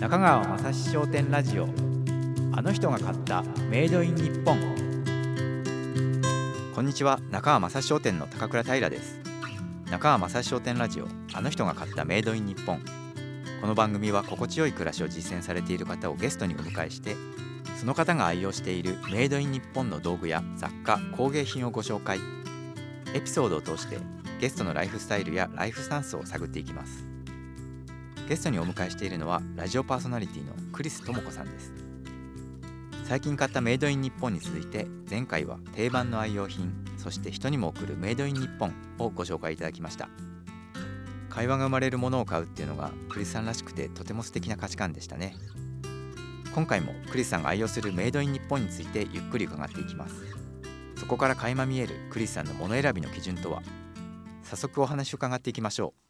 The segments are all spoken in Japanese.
中川雅史商店ラジオ。あの人が買ったメイドイン日本。こんにちは。中川雅史商店の高倉平です。中川雅史商店ラジオ。あの人が買ったメイドイン日本。この番組は心地よい暮らしを実践されている方をゲストにお迎えしてその方が愛用しているメイドイン日本の道具や雑貨工芸品をご紹介。エピソードを通してゲストのライフスタイルやライフスタンスを探っていきます。ゲストにお迎えしているのはラジオパーソナリティのクリス智子さんです。最近買ったメイドイン日本に続いて前回は定番の愛用品そして人にも送るメイドイン日本をご紹介いただきました。会話が生まれるものを買うっていうのがクリスさんらしくてとても素敵な価値観でしたね。今回もクリスさんが愛用するメイドイン日本についてゆっくり伺っていきます。そこから垣間見えるクリスさんの物選びの基準とは？早速お話を伺っていきましょう。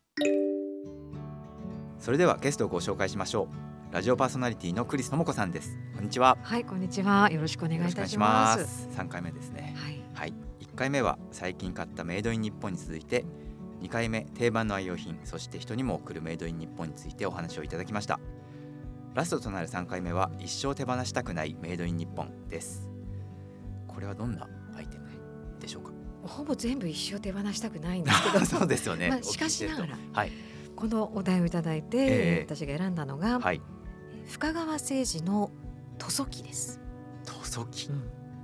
それではゲストをご紹介しましょう。ラジオパーソナリティのクリス智子さんです。こんにちは。はいこんにちは。よろしくお願いいたします。三回目ですね。はい。はい。1回目は最近買ったメイドイン日本に続いて2回目定番の愛用品そして人にも送るメイドイン日本についてお話をいただきました。ラストとなる3回目は一生手放したくないメイドイン日本です。これはどんなアイテムでしょうか？ほぼ全部一生手放したくないんですけど。そうですよね、まあしかしながら。はいこのお題をいただいて、ええ。私が選んだのが、はい。深川誠治の塗装機です、塗装機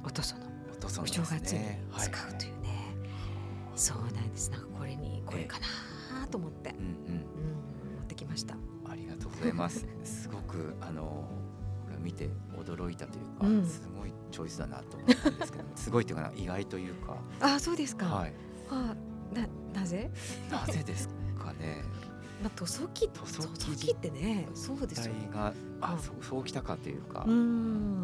お塗装の。塗装お正月に使うとういうね、そうなんです。なんかこれにこれかなと思って、うんうん。うん、持ってきました。ありがとうございます。すごくあのこれを見て驚いたというか、うん。すごいチョイスだなと思ったんですけど、すごいというか意外というか、あそうですか、はい。あななぜ、なぜですかね。まあ、塗装機塗塗装機ってねそうですよ体があ、うん。そうそうきたかというか、うん。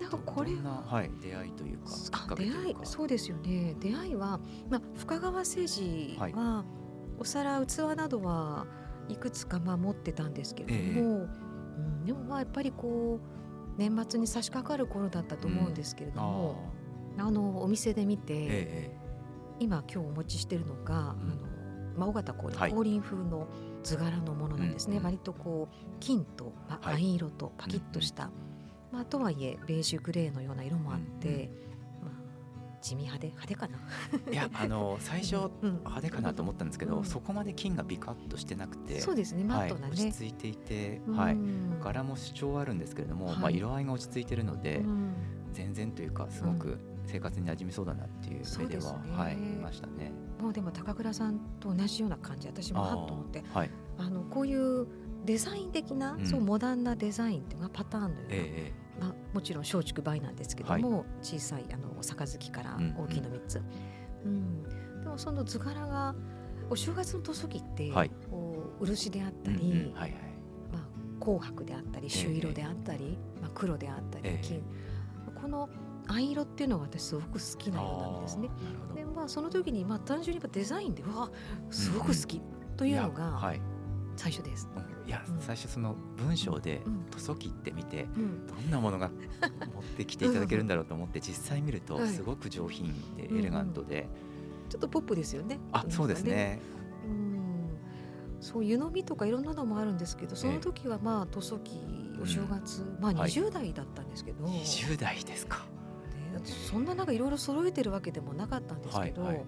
なんかこれどんなはい出会いというか出会いそうですよね。出会いは、まあ、深川誠治は、はいお皿器などはいくつかまあ持ってたんですけれども、うん、でもまあやっぱりこう年末に差し掛かる頃だったと思うんですけれどあも、あのお店で見て、ーえ今今日お持ちしてるのが、うん。あのまあ、尾形降臨、はい。風の図柄のものなんですね、うんうん割とこう金と、ま藍色とパキッとした、まあ、とはいえベージュグレーのような色もあって、地味派手派手かな。えいや あの最初うん。派手かなと思ったんですけど、うん。そこまで金がビカッとしてなくて、そうですね。マットなはい、ね。落。ち着いていて、はい。うん柄も主張はあるんですけれども、はい。まあ色合いが落ち着いてるので、うん。全然というかすごく生活に馴染みそうだなっていう目では、ね。はい見ましたね。もうでも高倉さんと同じような感じ私もはっと思って。はい。あのこういうデザイン的な、うん。そうモダンなデザインっていうのがパターンのような、えまあ、もちろん松竹梅なんですけども、小さいあの杯からうん。大きいの3つ、うん。でもその図柄がお正月の塗装機って、はい。こう漆であったえり、うんうん。はいはい。まあ、紅白であったり朱色であったり、まあ、黒であったり、ええ。金。この藍色っていうのが私すごく好きな色なんですね。でまあその時にまあ単純にやっぱデザインでわあすごく好きというのやがはい。最初です。うんいや、うん最初その文章でうん塗装機って見て。うん、どんなものが持ってきていただけるんだろうと思って 実際見るとはいすごく上品でエレガントで、ちょっとポップですよね。あそうですね。うんそう湯飲みとかいろんなのもあるんですけどその時はまあ塗装機お正月、まあはい20代だったんですけど、ね20代ですか。そんななんかいろいろ揃えてるわけでもなかったんですけど、はいはい。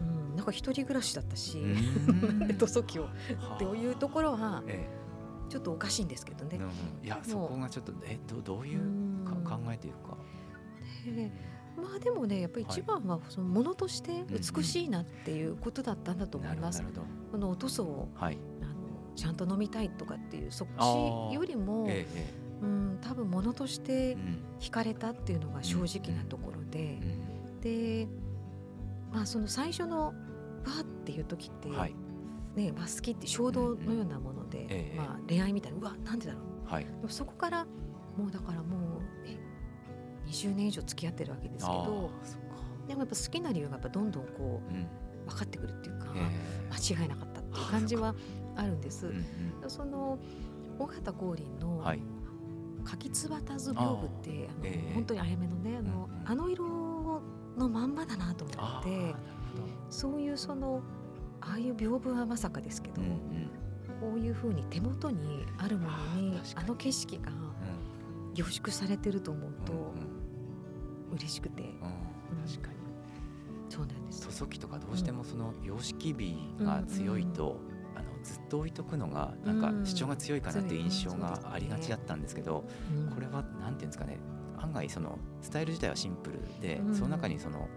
うん、なんか一人暮らしだったし、うーん。塗装機を。はあ。っていうところはえちょっとおかしいんですけどね。いやそこがちょっとえどどういうかうん。考えというか。でまあでもねやっぱり一番はそのものとして美しいなっていうことだったんだと思います。なるほどなるこのお塗装を。はい。あのちゃんと飲みたいとかっていうそっちよりも、えええうん、多分ものとして惹かれたっていうのが正直なところでう、ん。でまあその最初のわーっていう時って、はい。ねまあ、好きって衝動のようなもので、ええまあ、恋愛みたいなうわなんでだろう？はい。でもそこからもうだからもうえ20年以上付き合ってるわけですけど。でもやっぱ好きな理由がやっぱどんどんこう分かってくるっていうか、ええ。間違いなかったっていう感じはあるんです。うんうん。その尾形光琳のはい柿つばた図屏風ってあの、ええ。本当にあやめのねあの,、うんうん。あの色のまんまだなと思ってそういうそのああいう屏風はまさかですけど、うんうん。ここういうふうに手元にあるものにあの景色が凝縮されてると思うと嬉しくて、確かに。そうなんです塗装機とかどうしてもその様式美が強いと、あのずっと置いとくのがなんか主張が強いかなっていう印象がありがちだったんですけど、これはなんていうんですかね案外そのスタイル自体はシンプルで、その中にその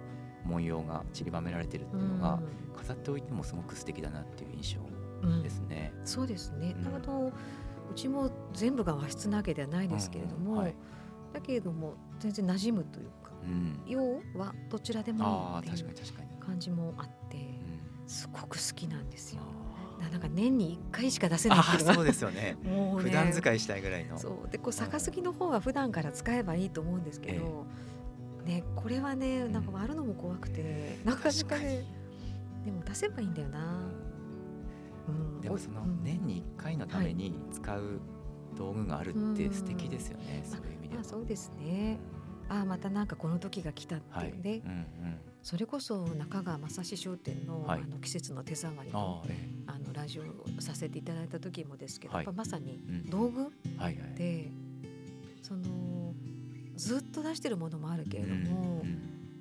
文様が散りばめられてるっていうのが、飾っておいてもすごく素敵だなっていう印象ですね。うん、そうですね、うん、あのうちも全部が和室なわけではないですけれども、うん。うんはい、だけれども全然馴染むというか、うん、要はどちらでもいいっていう感じもあってすごく好きなんですよ。なんか年に1回しか出せないっていうそうですよね。もうね。普段使いしたいぐらいの。そう。でこう逆すぎの方は普段から使えばいいと思うんですけど、えねこれはねなんか割るのも怖くて、なかなかねでも出せばいいんだよな、うん、でもその年に1回のために使う道具があるって素敵ですよね、そういう意味では、まあ、そうですね。ああまたなんかこの時が来たっていうね、はい。うんうん、それこそ中川正史商店の,、あの季節の手触りの,、あのラジオさせていただいた時もですけど、やっぱまさに道具で、そのずっと出してるものもあるけれども、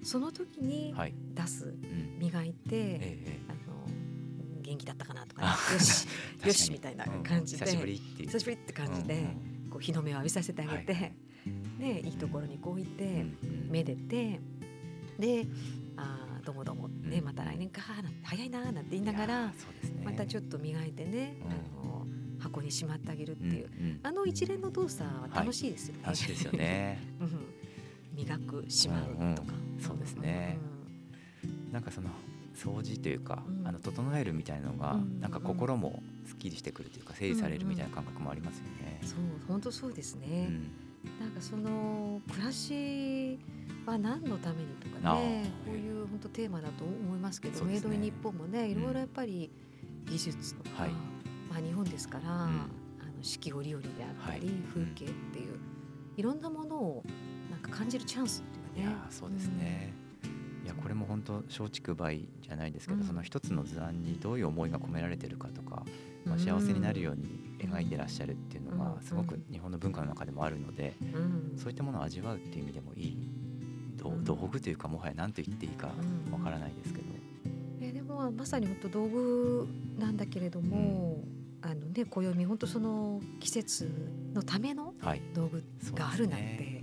その時に出す、磨いて、あの元気だったかなとか、よしよしみたいな感じで、久しぶりって久しぶりって感じで、こう日の目を浴びさせてあげて、でいいところにこういて、めでてであどうもどうもね、また来年か早いななんて言いながら、またちょっと磨いてね、あの箱にしまってあげるっていう、あの一連の動作は楽しいですよね。楽しいですよね。磨くしまうとか、そうですね。なんかその掃除というか、あの整えるみたいなのが、なんか心もすっきりしてくるというか整理されるみたいな感覚もありますよね。そう本当そうですね。なんかその暮らしは何のためにとかねこういう本当テーマだと思いますけど、メイドイン日本もねいろいろやっぱり技術とか、まあ、日本ですから、あの四季折々であったり、風景っていういろんなものをなんか感じるチャンスっていうかね。そうですね、いやこれも本当松竹梅じゃないですけど、その一つの図案にどういう思いが込められてるかとか、まあ、幸せになるように描いてらっしゃるっていうのがすごく日本の文化の中でもあるので、そういったものを味わうっていう意味でもいい道具というかもはや何と言っていいかわからないですけど。えでもまさに本当道具なんだけれども、あのね暦本当その季節のための道具があるなんて、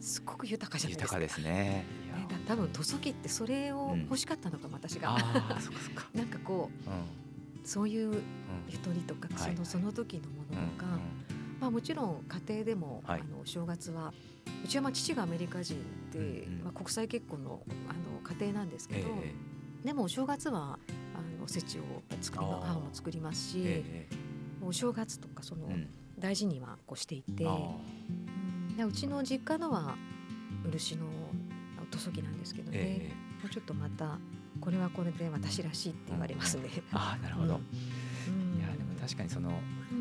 すごく豊かじゃないですか。豊かですね。だ多分塗装機ってそれを欲しかったのか、私が。なんかこう、そういうゆとりとか、そのその時のものとか、まあもちろん家庭でも、あのお正月はうちはまあ父がアメリカ人で、まあ国際結婚のあの家庭なんですけど、でもお正月はあのおせちを作り母も作りますし、お正月とかその、大事にはこうしていて、うん、うちの実家のは漆の塗装機なんですけどね、えー、ちょっとまたこれはこれで私らしいって言われますね。うん、あなるほど、うん、いやでも確かにその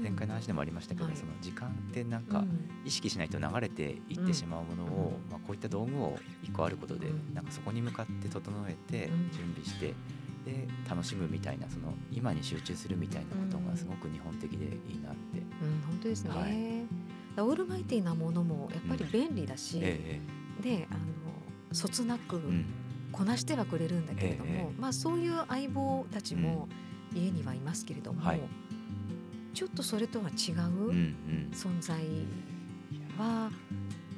前回の話でもありましたけど、うん、その時間ってなんか意識しないと流れていってしまうものを、まあ、こういった道具を一個あることで、なんかそこに向かって整えて準備して。で楽しむみたいなその今に集中するみたいなことがすごく日本的でいいなって。うん、本当ですね、はい、オールマイティなものもやっぱり便利だし、ええ、であのそつなくこなしてはくれるんだけれども、うん、まあ、そういう相棒たちも家にはいますけれども、うんはい、ちょっとそれとは違う存在は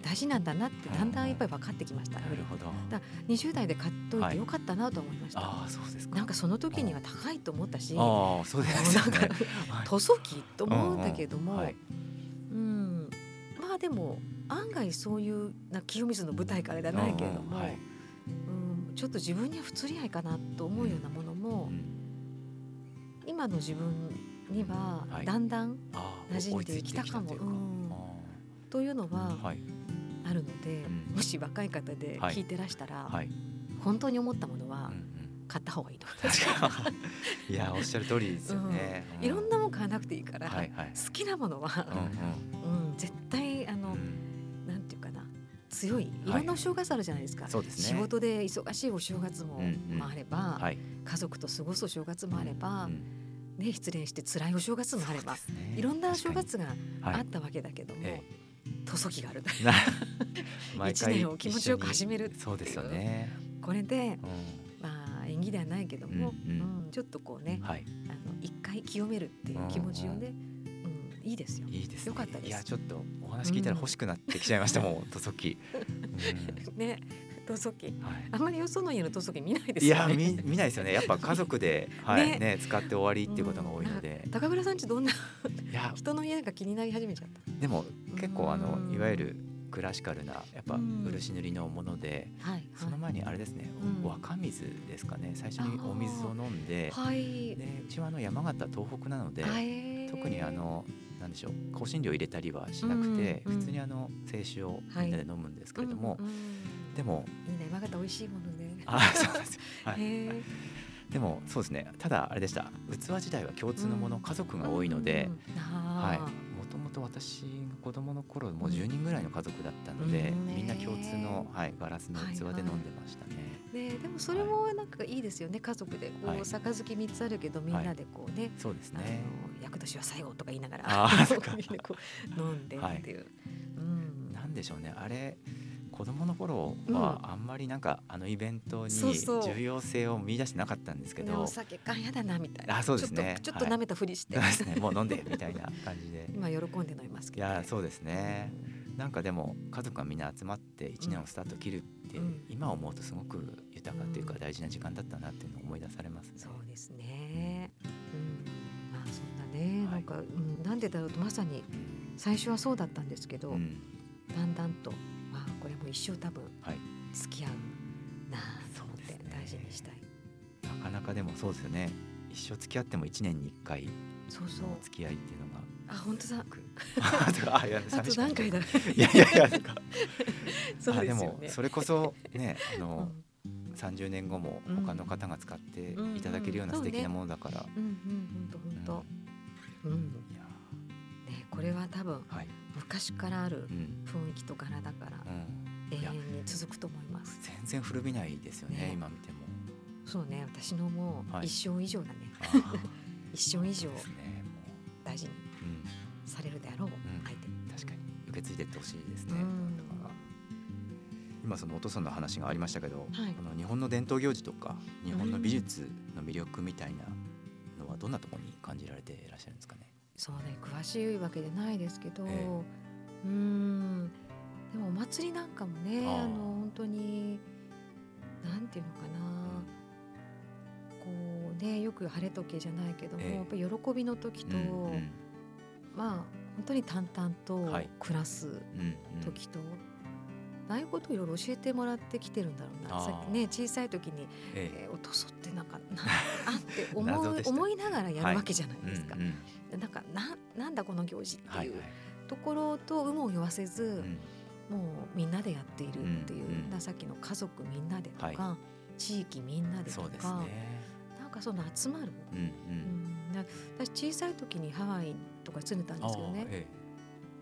大事なんだなってだんだんやっぱり分かってきました、ね、なるほど。だ20代で買っといてよかったなと思いました、はい、あそうですか。なんかその時には高いと思ったしあそうですね、なんか塗装機と思うんだけども、うん、まあでも案外そういうな清水の舞台からではないけれども、はい、うん、ちょっと自分には不釣り合いかなと思うようなものも、うん、今の自分にはだんだん馴染んできたか。も。というのはあるので、もし若い方で聞いてらしたら、本当に思ったものは買った方がいいと思います。いやおっしゃる通りですよね。いろんなもん買わなくていいから、好きなものは、うん絶対あの、なんていうかな強いいろんなお正月あるじゃないですか、仕事で忙しいお正月も,、あれば、家族と過ごすお正月もあれば、ね、失恋して辛いお正月もあれば、ね、いろんな正月があったわけだけども、はい、塗装機がある。一年を気持ちよく始めるそうですよね。これで、うん、まあ演技ではないけども、うん、うん、ちょっとこうね、はい、あの一回清めるっていう気持ちをね、うん、いいですよ。いいです、ね、よかったです。いやちょっとお話聞いたら欲しくなってきちゃいましたもん、塗装機。ね。塗装機、はい、あんまりよその家の塗装機見ないですよね。いや見見ないですよね。やっぱ家族で はいね、ね、使って終わりっていうことが多いので。高倉さんちどんな人の家が気になり始めちゃった？でも結構あのいわゆるクラシカルなやっぱ漆塗りのもので、はい、その前にあれですね、うん、若水ですかね。最初にお水を飲んで,、はい、でうちはあの山形東北なので、特にあのなんでしょう香辛料入れたりはしなくて、うんうん、普通にあの清酒をみんなで飲むんですけれども、はい、でもいいね。山形美味しいものね。あ そうです、はい、でもそうですね。ただあれでした。器自体は共通のもの、家族が多いので、はい。ともと私が子供の頃もう10人ぐらいの家族だったので、みんな共通の、はい、ガラスの器で飲んでましたね。ね、でもそれもなんかいいですよね、家族で。こう、はい、杯三つあるけどみんなでこうね、そうですね。厄年は最後とか言いながらあ こう飲んでっていう、うん、なんでしょうね。あれ子供の頃はあんまりなんかあのイベントに重要性を見出してなかったんですけど、お酒感やだなみたいな。あそうですね。ちょっと舐めたふりして、はい、ね、もう飲んでみたいな感じで。今喜んで飲みますけど、ね、いやそうですね、なんかでも家族がみんな集まって1年をスタート切るって、今思うとすごく豊かというか大事な時間だったなっていうのを思い出されます、ね、そうですね、うん、まあそんなね、なんか、うん、なんでだろうとまさに最初はそうだったんですけど、だんだんと一生多分付き合うなと思って大事にしたい、はい、なかなかでもそうですよね。一生付き合っても1年に1回そうそう。付き合いっていうのがあ本当だ。あいや あと何回だ。いやいやいやか。そうです、ね、でもそれこそねあの、うん、30年後も他の方が使っていただけるような素敵なものだから。うんうん本当本当。ねこれは多分、はい、昔からある雰囲気と柄だから、永遠に続くと思います。全然古びないですよね、ね、今見ても。そうね私のもう一生以上だね。はい、一生以上大事にされるであろう、相手、確かに。受け継いでいってほしいですね。今そのお父さんの話がありましたけど、はい、この日本の伝統行事とか日本の美術の魅力みたいなのはどんなところに感じられていらっしゃるんですかね？そうね詳しいわけでないですけど、えー、うんでもお祭りなんかもねあの本当になんていうのかな。こうねよく晴れ時計じゃないけども、えー、やっぱり喜びの時と、うんうん、まあ本当に淡々と暮らす時と、はいうん。うんああいうことをいろいろ教えてもらってきてるんだろうな。さっきね小さい時に、ええ。ー、落とそってなんかな あって思う思いながらやるわけじゃないですか。はい。うんうん、なんかななんだこの行事っていうところと有無を言わせず、はいはい、もうみんなでやっているっていう、うん。うん、さっきの家族みんなでとか、はい、地域みんなでとか、ね、なんかその集まる。うんうん。うん、私小さい時にハワイとか住んでたんですけどね。ええ。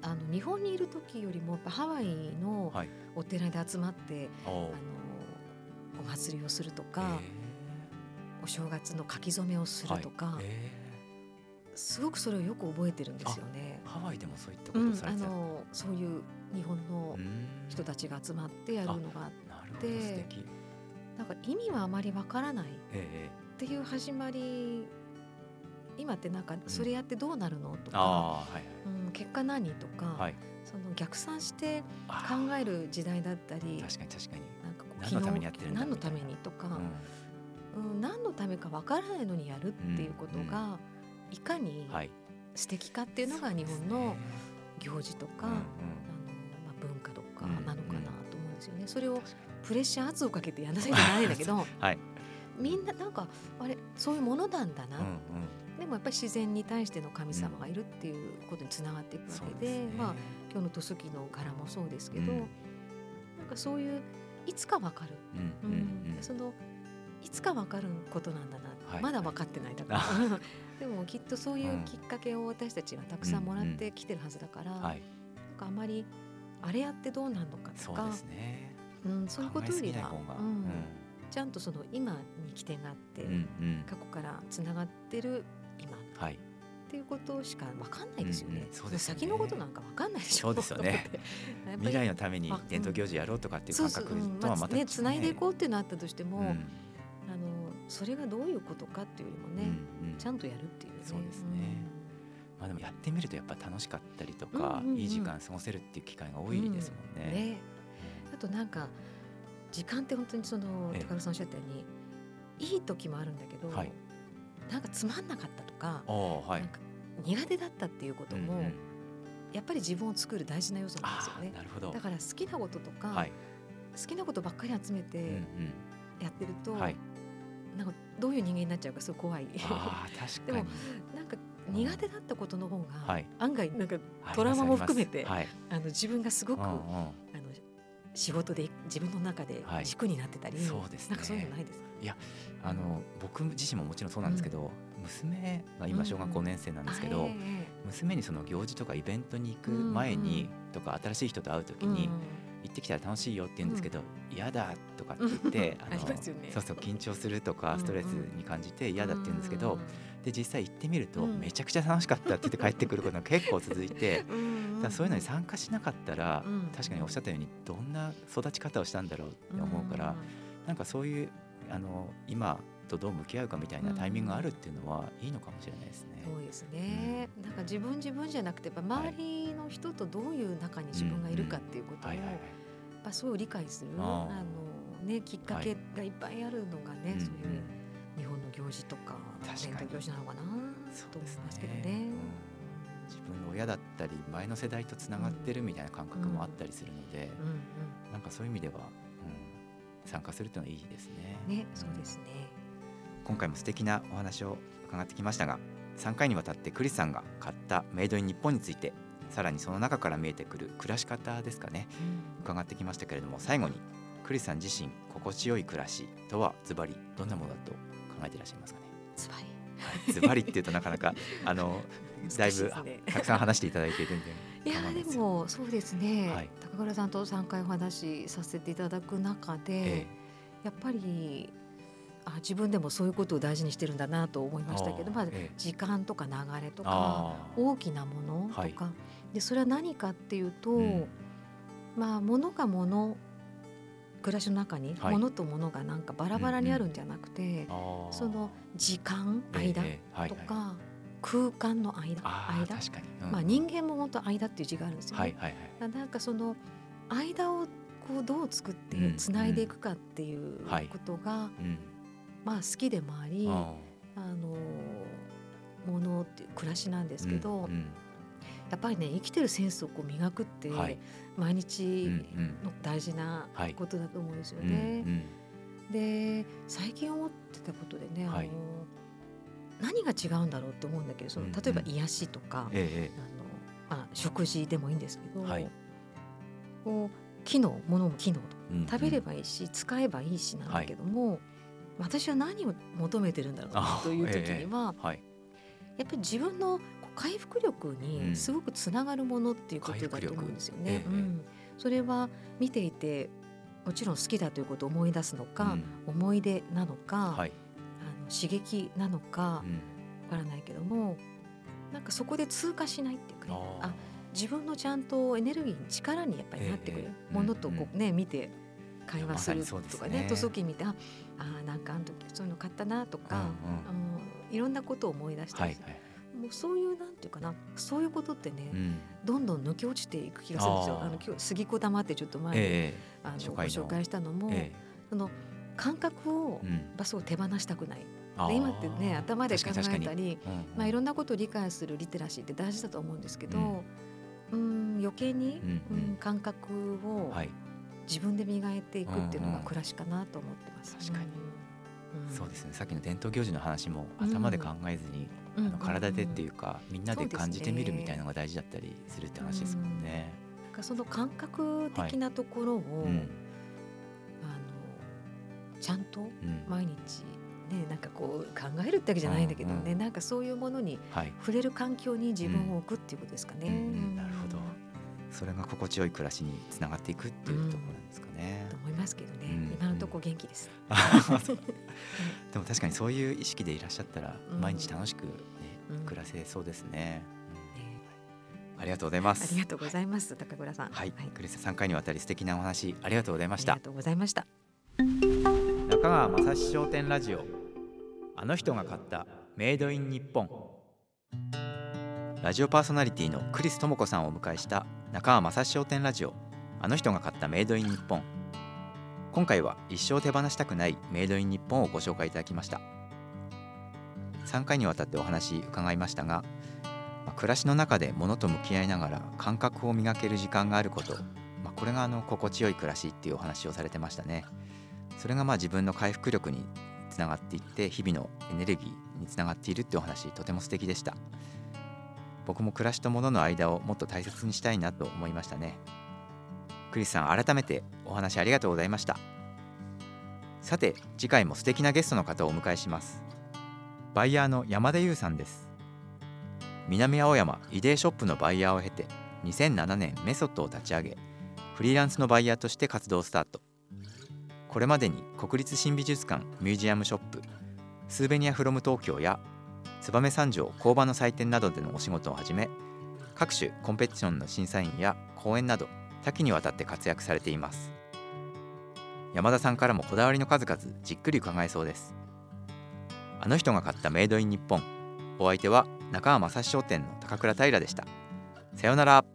あの日本にいる時よりもやっぱハワイのお寺で集まって、はい、あのお祭りをするとか、お正月の書き初めをするとか、はい、すごくそれをよく覚えてるんですよね。ハワイでもそういったことうん、あのそういう日本の人たちが集まってやるのがあって。なんか意味はあまりわからないっていう始まり今ってなんかそれやってどうなるのとか、うん、結果何とか、はい、その逆算して考える時代だったり確かに確かに。なんかこう何のためにやってるんだ何のためにとか、うん、うん、何のためかわからないのにやるっていうことが、うん。いかに素敵かっていうのが日本の行事とか、文化とかなのかなと思うんですよね。それをプレッシャー圧をかけてやらなきゃいけないんだけど、はい、みんななんかあれそういうものなんだな、うんうん。でもやっぱり自然に対しての神様がいるっていうことにつながっていくわけでうんでね、まあ、今日のトスキの柄もそうですけど、うん、なんかそういういつかわかる、うん、うん、そのいつかわかることなんだな、はい、まだ分かってないだから、でもきっとそういうきっかけを私たちはたくさんもらってきてるはずだから、なんかあまりあれやってどうなるのかとか。そう、ね,、ん、そういうことよりは。ちゃんとその今に起点があって、過去からつながってる今、はい、っていうことしか分かんないですよね。うんうん、そうです、ね、先のことなんか分かんないでし。ょ。そうですよね。未来のために伝統行事やろうとかっていう感覚とはまた、ね、つないでいこうっていうのあったとしても、うん、あのそれがどういうことかっていうよりもね、うんうん、ちゃんとやるっていう、ね、そうですね。まあでもやってみるとやっぱ楽しかったりとか、うんうんうん、いい時間過ごせるっていう機会が多いですもんね。ね。あとなんか時間って本当にその高田さんおっしゃったようにいい時もあるんだけど、はい、なんかつまんなかったとか,、はい、なんか苦手だったっていうことも、うんうん、やっぱり自分を作る大事な要素なんですよね。なるほど。だから好きなこととか、はい、好きなことばっかり集めてやってると、うんうん、なんかどういう人間になっちゃうかすごい怖い。あ確かに。でもなんか苦手だったことの方が、案外なんかトラウマも含めて、はい、あの自分がすごく、あの仕事で自分の中で軸になってたり、はい、そうです、ね、なんかそういうのないですいやあの僕自身ももちろんそうなんですけど、娘が今小学校年生なんですけど、娘にその行事とかイベントに行く前に、とか新しい人と会う時に、行ってきたら楽しいよって言うんですけど嫌、だとかって言ってあのそうそう緊張するとかストレスに感じて嫌だって言うんですけど、で実際行ってみるとめちゃくちゃ楽しかったって言って帰ってくることが結構続いて だそういうのに参加しなかったら、確かにおっしゃったようにどんな育ち方をしたんだろうって思うから、なんかそういうあの今とどう向き合うかみたいなタイミングがあるっていうのはいいのかもしれないですね。そうですね、うん、なんか自分自分じゃなくてやっぱ周りの人とどういう中に自分がいるかっていうことをやっぱそう理解するあの、ね、きっかけがいっぱいあるのがね、そういう日本の行事とか伝統行事なのかなと思いますけどね。自分の親だったり前の世代とつながってるみたいな感覚もあったりするので、なんかそういう意味では、うん、参加するというのはいいですね。ね、そうですね。今回も素敵なお話を伺ってきましたが3回にわたってクリスさんが買ったメイドイン日本についてさらにその中から見えてくる暮らし方ですかね、うん、伺ってきましたけれども最後にクリスさん自身心地よい暮らしとはズバリどんなものだと考えていらっしゃいますかね？ズバリ。ズバリっていうとなかなか あのだいぶ、ね、たくさん話していただいて全然いやでもそうですね、はい、高倉さんと3回お話しさせていただく中で、ええ、やっぱりあ自分でもそういうことを大事にしてるんだなと思いましたけどまあ、時間とか流れとか大きなものとか、はい、でそれは何かっていうと、うん、まあ物が物暮らしの中に物と物がなんかバラバラにあるんじゃなくて、うんうん、その時間間とか、空間の間間、うん、まあ人間も本当間っていう字があるんですよね。はいはいはい、なんかその間をこうどう作ってつないでいくかっていうことが、まあ、好きでもありあのものっていう暮らしなんですけど、うんうん、やっぱりね生きてるセンスをこう磨くって、はい、毎日の大事なことだと思うんですよね。で最近思ってたことでね、はい、あの何が違うんだろうって思うんだけどその例えば癒しとか、うんうん、あのまあ、食事でもいいんですけど、はい、こう機能ものも機能と、うんうん、食べればいいし使えばいいしなんだけども、私は何を求めてるんだろうという時には、えーはい、やっぱり自分の回復力にすごくつながるものっていうことだと思うんですよね。うん、それは見ていてもちろん好きだということを思い出すのか、うん、思い出なのか、はい、あの刺激なのかわからないけども、なんかそこで通過しないっていうかねあ自分のちゃんとエネルギーに力にやっぱりなってくるものとこうね、見て会話するとかね塗装機見てああなんかあの時そういうの買ったなとか、うんうん、あのいろんなことを思い出したり、はいはい、もうそういうなんていうかなそういうことってね、うん、どんどん抜け落ちていく気がするんですよ。あの今日杉子玉ってちょっと前に、えー、あのご紹介したのも、えー、その感覚を場所を手放したくない。で今ってね頭で考えたり、うんうん、まあ、いろんなことを理解するリテラシーって大事だと思うんですけど、うん、余計に、うん、感覚を、はい自分で磨いていくっていうのが暮らしかなと思ってます。確かに、うん、そうですね。さっきの伝統行事の話も頭で考えずに、うん、あの体でっていうか、みんなで感じてみるみたいなのが大事だったりするって話ですもんね。うん、その感覚的なところを、はい、あのちゃんと毎日、ね、なんかこう考えるってわけじゃないんだけどね、うんうん、なんかそういうものに触れる環境に自分を置くっていうことですかね。なるほどそれが心地よい暮らしにつながっていくっていうところなんですかね。と思いますけどね、うん、今のところ元気です。でも確かにそういう意識でいらっしゃったら毎日楽しく、ね、暮らせそうですね、ありがとうございます。ありがとうございます高倉さん。はい、はい、クリス3回にわたり素敵なお話ありがとうございました。ありがとうございました。中川正史商店ラジオ。あの人が買ったメイドイン日本ラジオパーソナリティのクリス智子さんをお迎えした中川正史商店ラジオ。あの人が買ったメイドイン日本。今回は一生手放したくないメイドイン日本をご紹介いただきました。3回にわたってお話伺いましたが、暮らしの中で物と向き合いながら感覚を磨ける時間があること、まあ、これがあの心地よい暮らしっていうお話をされてましたね。それがまあ自分の回復力につながっていって日々のエネルギーにつながっているっていうお話とても素敵でした。僕も暮らしと物の間をもっと大切にしたいなと思いましたね。クリスさん改めてお話ありがとうございました。さて次回も素敵なゲストの方をお迎えします。バイヤーの山田優さんです。南青山イデーショップのバイヤーを経て2007年メソッドを立ち上げフリーランスのバイヤーとして活動スタート。これまでに国立新美術館ミュージアムショップスーベニアフロム東京や燕三条工場の祭典などでのお仕事をはじめ各種コンペティションの審査員や講演など多岐にわたって活躍されています。山田さんからもこだわりの数々じっくり伺えそうです。あの人が買ったメイドイン日本。お相手は中川正史商店の高倉平でした。さようなら。